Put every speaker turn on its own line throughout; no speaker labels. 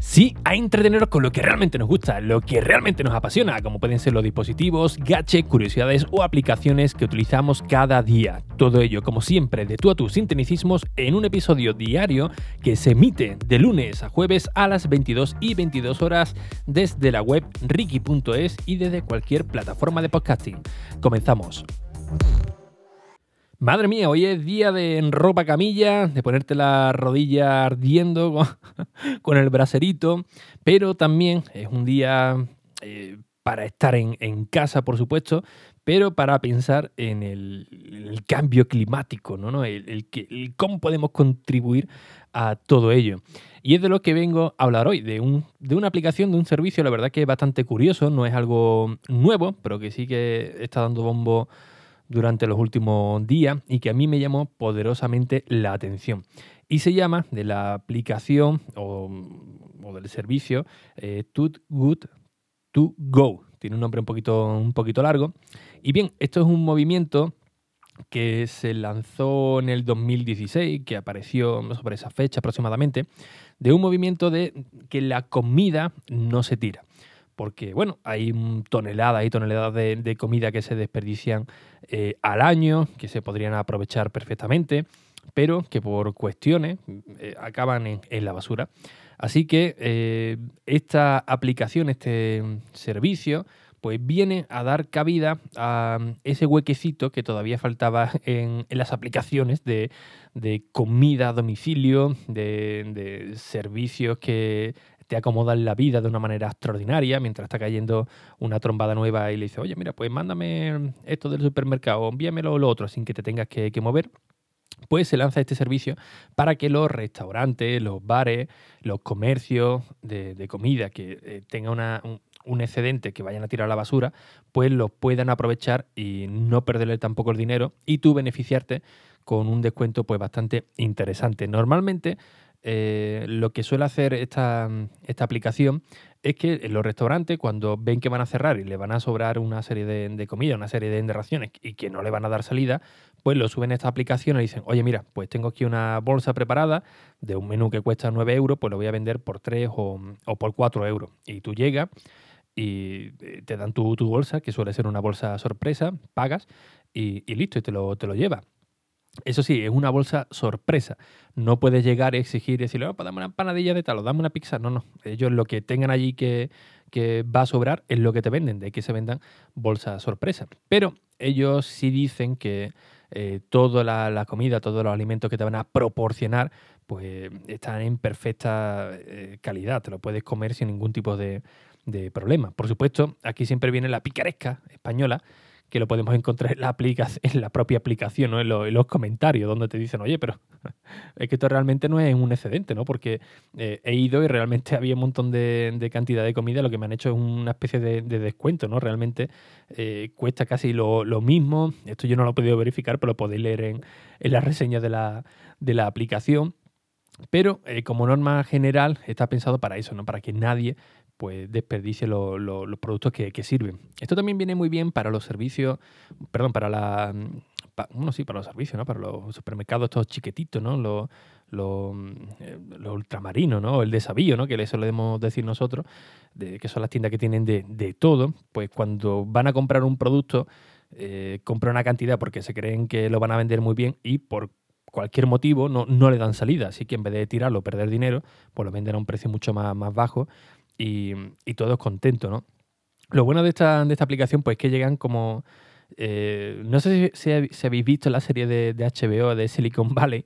Sí, a entreteneros con lo que realmente nos gusta, lo que realmente nos apasiona, como pueden ser los dispositivos, gadgets, curiosidades o aplicaciones que utilizamos cada día. Todo ello, como siempre, de tú a tus sinteticismos en un episodio diario que se emite de lunes a jueves a las 22 y 22 horas desde la web ricky.es y desde cualquier plataforma de podcasting. Comenzamos. Madre mía, hoy es día de ropa camilla, de ponerte la rodilla ardiendo con, el braserito, pero también es un día eh, para estar en, casa, por supuesto, pero para pensar en el, cambio climático, ¿no? El, cómo podemos contribuir a todo ello. Y es de lo que vengo a hablar hoy, de, un, de una aplicación, de un servicio, la verdad que es bastante curioso, no es algo nuevo, pero que sí que está dando bombo durante los últimos días y que a mí me llamó poderosamente la atención. Y se llama de la aplicación o, del servicio eh, Too Good to Go. Tiene un nombre un poquito, un poquito largo. Y bien, esto es un movimiento que se lanzó en el 2016, que apareció sobre esa fecha aproximadamente, de un movimiento de que la comida no se tira porque bueno, hay toneladas y toneladas de, comida que se desperdician eh, al año, que se podrían aprovechar perfectamente, pero que por cuestiones eh, acaban en, la basura. Así que eh, esta aplicación, este servicio, pues viene a dar cabida a ese huequecito que todavía faltaba en, las aplicaciones de, comida a domicilio, de servicios que te acomodan la vida de una manera extraordinaria mientras está cayendo una trombada nueva y le dices, oye, mira, pues mándame esto del supermercado, envíamelo lo otro sin que te tengas que, mover pues se lanza este servicio para que los restaurantes, los bares, los comercios de, comida que eh, tengan un, excedente que vayan a tirar a la basura, pues lo puedan aprovechar y no perderle tampoco el dinero y tú beneficiarte con un descuento pues bastante interesante. Normalmente eh, lo que suele hacer esta, aplicación es que en los restaurantes, cuando ven que van a cerrar y le van a sobrar una serie de, comida, una serie de, raciones y que no le van a dar salida, pues lo suben a esta aplicación y dicen, oye, mira, pues tengo aquí una bolsa preparada de un menú que cuesta 9 euros, pues lo voy a vender por 3 o, por 4 euros. Y tú llegas y eh, te dan tu, bolsa, que suele ser una bolsa sorpresa, pagas y, listo, y te lo, te lo llevas. Eso sí, es una bolsa sorpresa. No puedes llegar y exigir y decirle, pues dame una empanadilla de tal o dame una pizza. No, no. Ellos lo que tengan allí que, va a sobrar es lo que te venden, de que se vendan bolsas sorpresa. Pero ellos sí dicen que eh, toda la, comida, todos los alimentos que te van a proporcionar, pues están en perfecta eh, calidad. Te lo puedes comer sin ningún tipo de, de problema. Por supuesto, aquí siempre viene la picaresca española que lo podemos encontrar en la, en la propia aplicación, ¿no? en, los comentarios, donde te dicen, oye, pero es que esto realmente no es un excedente, ¿no? Porque eh, he ido y realmente había un montón de, cantidad de comida, lo que me han hecho es una especie de, descuento, ¿no? Realmente eh, cuesta casi lo, mismo. Esto yo no lo he podido verificar, pero lo podéis leer en, las reseñas de la, de la aplicación. Pero eh, como norma general está pensado para eso, ¿no? Para que nadie pues desperdicie los productos que, sirven. Esto también viene muy bien para los servicios, perdón, para la, bueno, sí, para los servicios, ¿no? Para los supermercados estos chiquititos, ¿no? Los, los, eh, ultramarinos, ¿no? El desabío, ¿no? Que eso le debemos decir nosotros, de, que son las tiendas que tienen de, todo, pues cuando van a comprar un producto, eh, compran una cantidad porque se creen que lo van a vender muy bien y por cualquier motivo no, no le dan salida. Así que en vez de tirarlo, perder dinero, pues lo venden a un precio mucho más, más bajo y, y todos contentos, ¿no? Lo bueno de esta, de esta aplicación, pues, es que llegan como. Eh, no sé si, habéis visto la serie de, de HBO de Silicon Valley,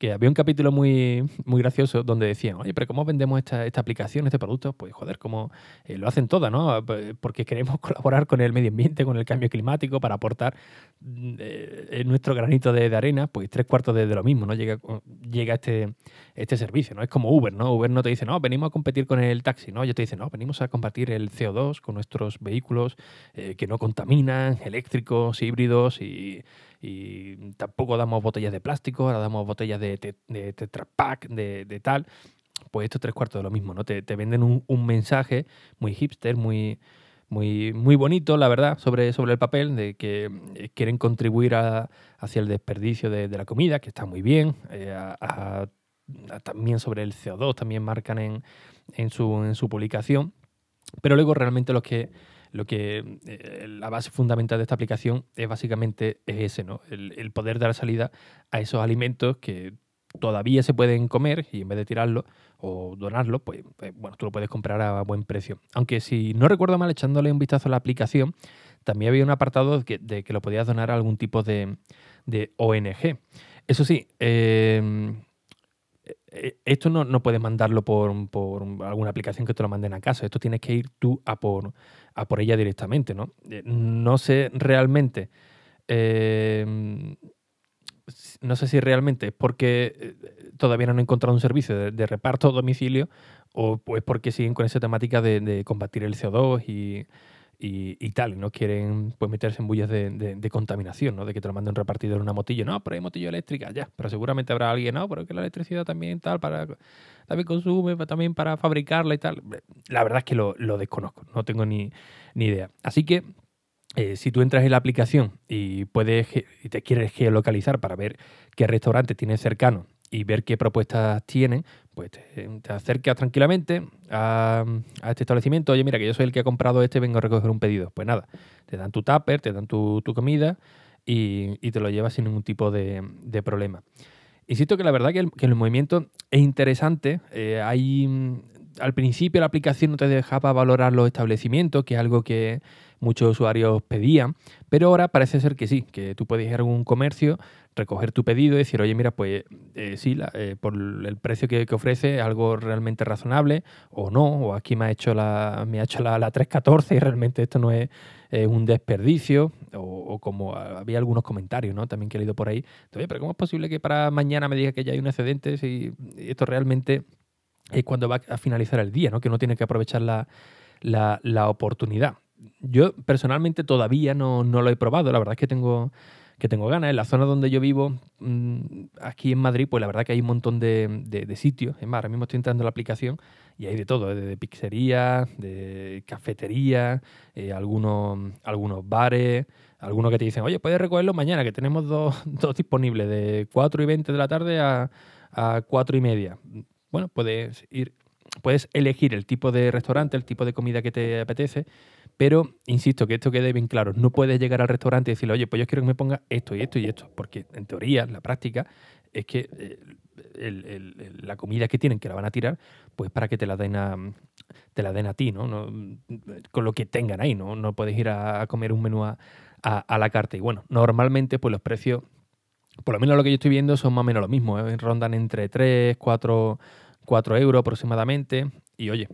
que había un capítulo muy, muy gracioso donde decían, oye, pero ¿cómo vendemos esta, esta aplicación, este producto? Pues joder, como eh, lo hacen todas, ¿no? Porque queremos colaborar con el medio ambiente, con el cambio climático, para aportar mm, eh, nuestro granito de, arena, pues tres cuartos de, lo mismo, ¿no? Llega, llega este, este servicio, ¿no? Es como Uber, ¿no? Uber no te dice, no, venimos a competir con el taxi, ¿no? Ellos te dicen, no, venimos a compartir el CO2 con nuestros vehículos eh, que no contaminan, eléctricos, híbridos y y tampoco damos botellas de plástico, ahora damos botellas de, de, Tetra Pak, de, tal. Pues esto es tres cuartos de lo mismo, ¿no? Te, venden un, mensaje muy hipster, muy, muy, muy bonito, la verdad, sobre, sobre el papel, de que eh, quieren contribuir hacia el desperdicio de, la comida, que está muy bien, eh, también sobre el CO2, también marcan en, en, su, en su publicación, pero luego realmente que lo que eh, la base fundamental de esta aplicación es básicamente es ese, ¿no? El, el, poder dar salida a esos alimentos que todavía se pueden comer y en vez de tirarlo o donarlo, pues, pues, bueno, tú lo puedes comprar a buen precio. Aunque si no recuerdo mal, echándole un vistazo a la aplicación, también había un apartado de que, lo podías donar a algún tipo de, de ONG. Eso sí, em, e, esto no, no, puedes mandarlo por, por, alguna aplicación que te lo manden a casa. Esto tienes que ir tú a por, a por ella directamente, ¿no? Eh, no sé realmente eh, no sé si realmente es porque eh, todavía no han encontrado un servicio de, reparto a domicilio o pues porque siguen con esa temática de, combatir el CO2 y, y, tal, y no quieren pues meterse en bullas de, contaminación, ¿no? De que te lo mande un repartidor en una motillo. No, pero hay motillo eléctrica, ya. Pero seguramente habrá alguien, no, pero que la electricidad también tal, para también consume, también para fabricarla y tal. La verdad es que lo, lo desconozco, no tengo ni, ni idea. Así que eh, si tú entras en la aplicación y puedes y te quieres geolocalizar para ver qué restaurante tienes cercano y ver qué propuestas tienen, pues te, acercas tranquilamente a, este establecimiento. Oye, mira, que yo soy el que ha comprado este, vengo a recoger un pedido. Pues nada, te dan tu tupper, te dan tu, comida y, te lo llevas sin ningún tipo de, problema. Insisto que la verdad que el, movimiento es interesante. Eh, hay, al principio la aplicación no te dejaba valorar los establecimientos, que es algo que muchos usuarios pedían, pero ahora parece ser que sí, que tú puedes ir a algún comercio, recoger tu pedido y decir, oye, mira, pues eh, sí, eh, por el precio que, ofrece, algo realmente razonable, o no, o aquí me ha hecho la, me ha hecho la, 314 y realmente esto no es un desperdicio, o, como había algunos comentarios, ¿no? También que he leído por ahí, oye, pero ¿cómo es posible que para mañana me diga que ya hay un excedente si esto realmente es cuando va a finalizar el día, ¿no? Que no tiene que aprovechar la, la oportunidad yo personalmente todavía no, lo he probado, la verdad es que tengo, que tengo ganas. En la zona donde yo vivo, mm, aquí en Madrid, pues la verdad que hay un montón de, sitios. Es más, ahora mismo estoy entrando en la aplicación y hay de todo, ¿eh? de, pizzerías, de cafeterías, eh, algunos, algunos bares, algunos que te dicen, oye, puedes recogerlo mañana, que tenemos dos, dos disponibles, de 4 y 20 de la tarde a, a 4 y media. Bueno, puedes ir, puedes elegir el tipo de restaurante, el tipo de comida que te apetece pero, insisto, que esto quede bien claro. No puedes llegar al restaurante y decirle, oye, pues yo quiero que me ponga esto y esto y esto. Porque, en teoría, la práctica es que eh, la comida que tienen, que la van a tirar, pues para que te la den a, te la den a ti, ¿no? Con lo que tengan ahí, ¿no? No puedes ir a, comer un menú a, la carta. Y bueno, normalmente, pues los precios, por lo menos lo que yo estoy viendo, son más o menos lo mismo. ¿eh? Rondan entre 3, 4, 4 euros aproximadamente. Y oye,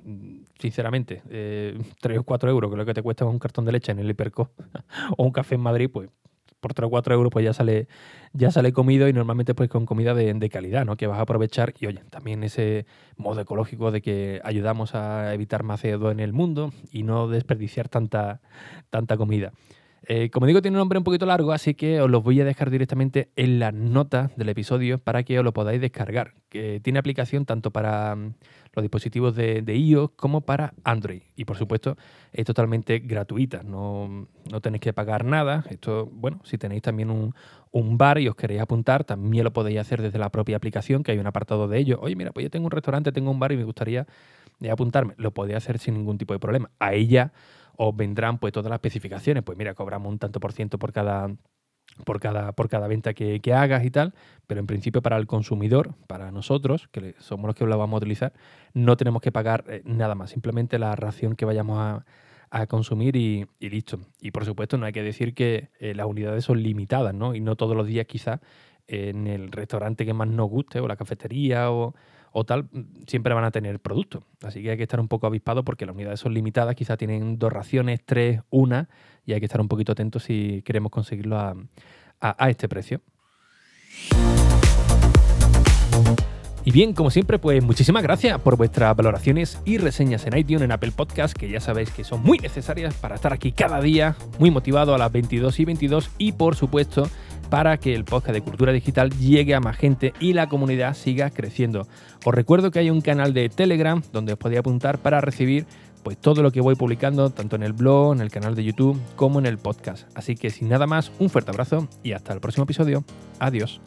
sinceramente, eh, 3 o 4 euros, que lo que te cuesta un cartón de leche en el Hiperco o un café en Madrid, pues por 3 o 4 euros pues ya sale, ya sale comido y normalmente pues con comida de, calidad, ¿no? Que vas a aprovechar y oye, también ese modo ecológico de que ayudamos a evitar más CO2 en el mundo y no desperdiciar tanta, tanta comida. Eh, como digo, tiene un nombre un poquito largo, así que os lo voy a dejar directamente en las notas del episodio para que os lo podáis descargar. Que tiene aplicación tanto para mm, los dispositivos de, iOS como para Android. Y por supuesto, es totalmente gratuita, no, no tenéis que pagar nada. Esto, bueno, si tenéis también un, bar y os queréis apuntar, también lo podéis hacer desde la propia aplicación, que hay un apartado de ello. Oye, mira, pues yo tengo un restaurante, tengo un bar y me gustaría eh, apuntarme. Lo podéis hacer sin ningún tipo de problema. A ella os vendrán pues todas las especificaciones. Pues mira, cobramos un tanto por ciento por cada por cada, por cada venta que, hagas y tal, pero en principio para el consumidor, para nosotros, que somos los que lo vamos a utilizar, no tenemos que pagar eh, nada más, simplemente la ración que vayamos a, consumir y, listo. Y por supuesto no hay que decir que eh, las unidades son limitadas, ¿no? Y no todos los días quizás en el restaurante que más nos guste o la cafetería o, o tal, siempre van a tener producto. Así que hay que estar un poco avispado porque las unidades son limitadas, quizás tienen dos raciones, tres, una, y hay que estar un poquito atentos si queremos conseguirlo a, este precio. Y bien, como siempre, pues muchísimas gracias por vuestras valoraciones y reseñas en iTunes, en Apple Podcast, que ya sabéis que son muy necesarias para estar aquí cada día, muy motivado a las 22 y 22 y por supuesto para que el podcast de Cultura Digital llegue a más gente y la comunidad siga creciendo. Os recuerdo que hay un canal de Telegram donde os podéis apuntar para recibir pues todo lo que voy publicando, tanto en el blog, en el canal de YouTube, como en el podcast. Así que sin nada más, un fuerte abrazo y hasta el próximo episodio. Adiós.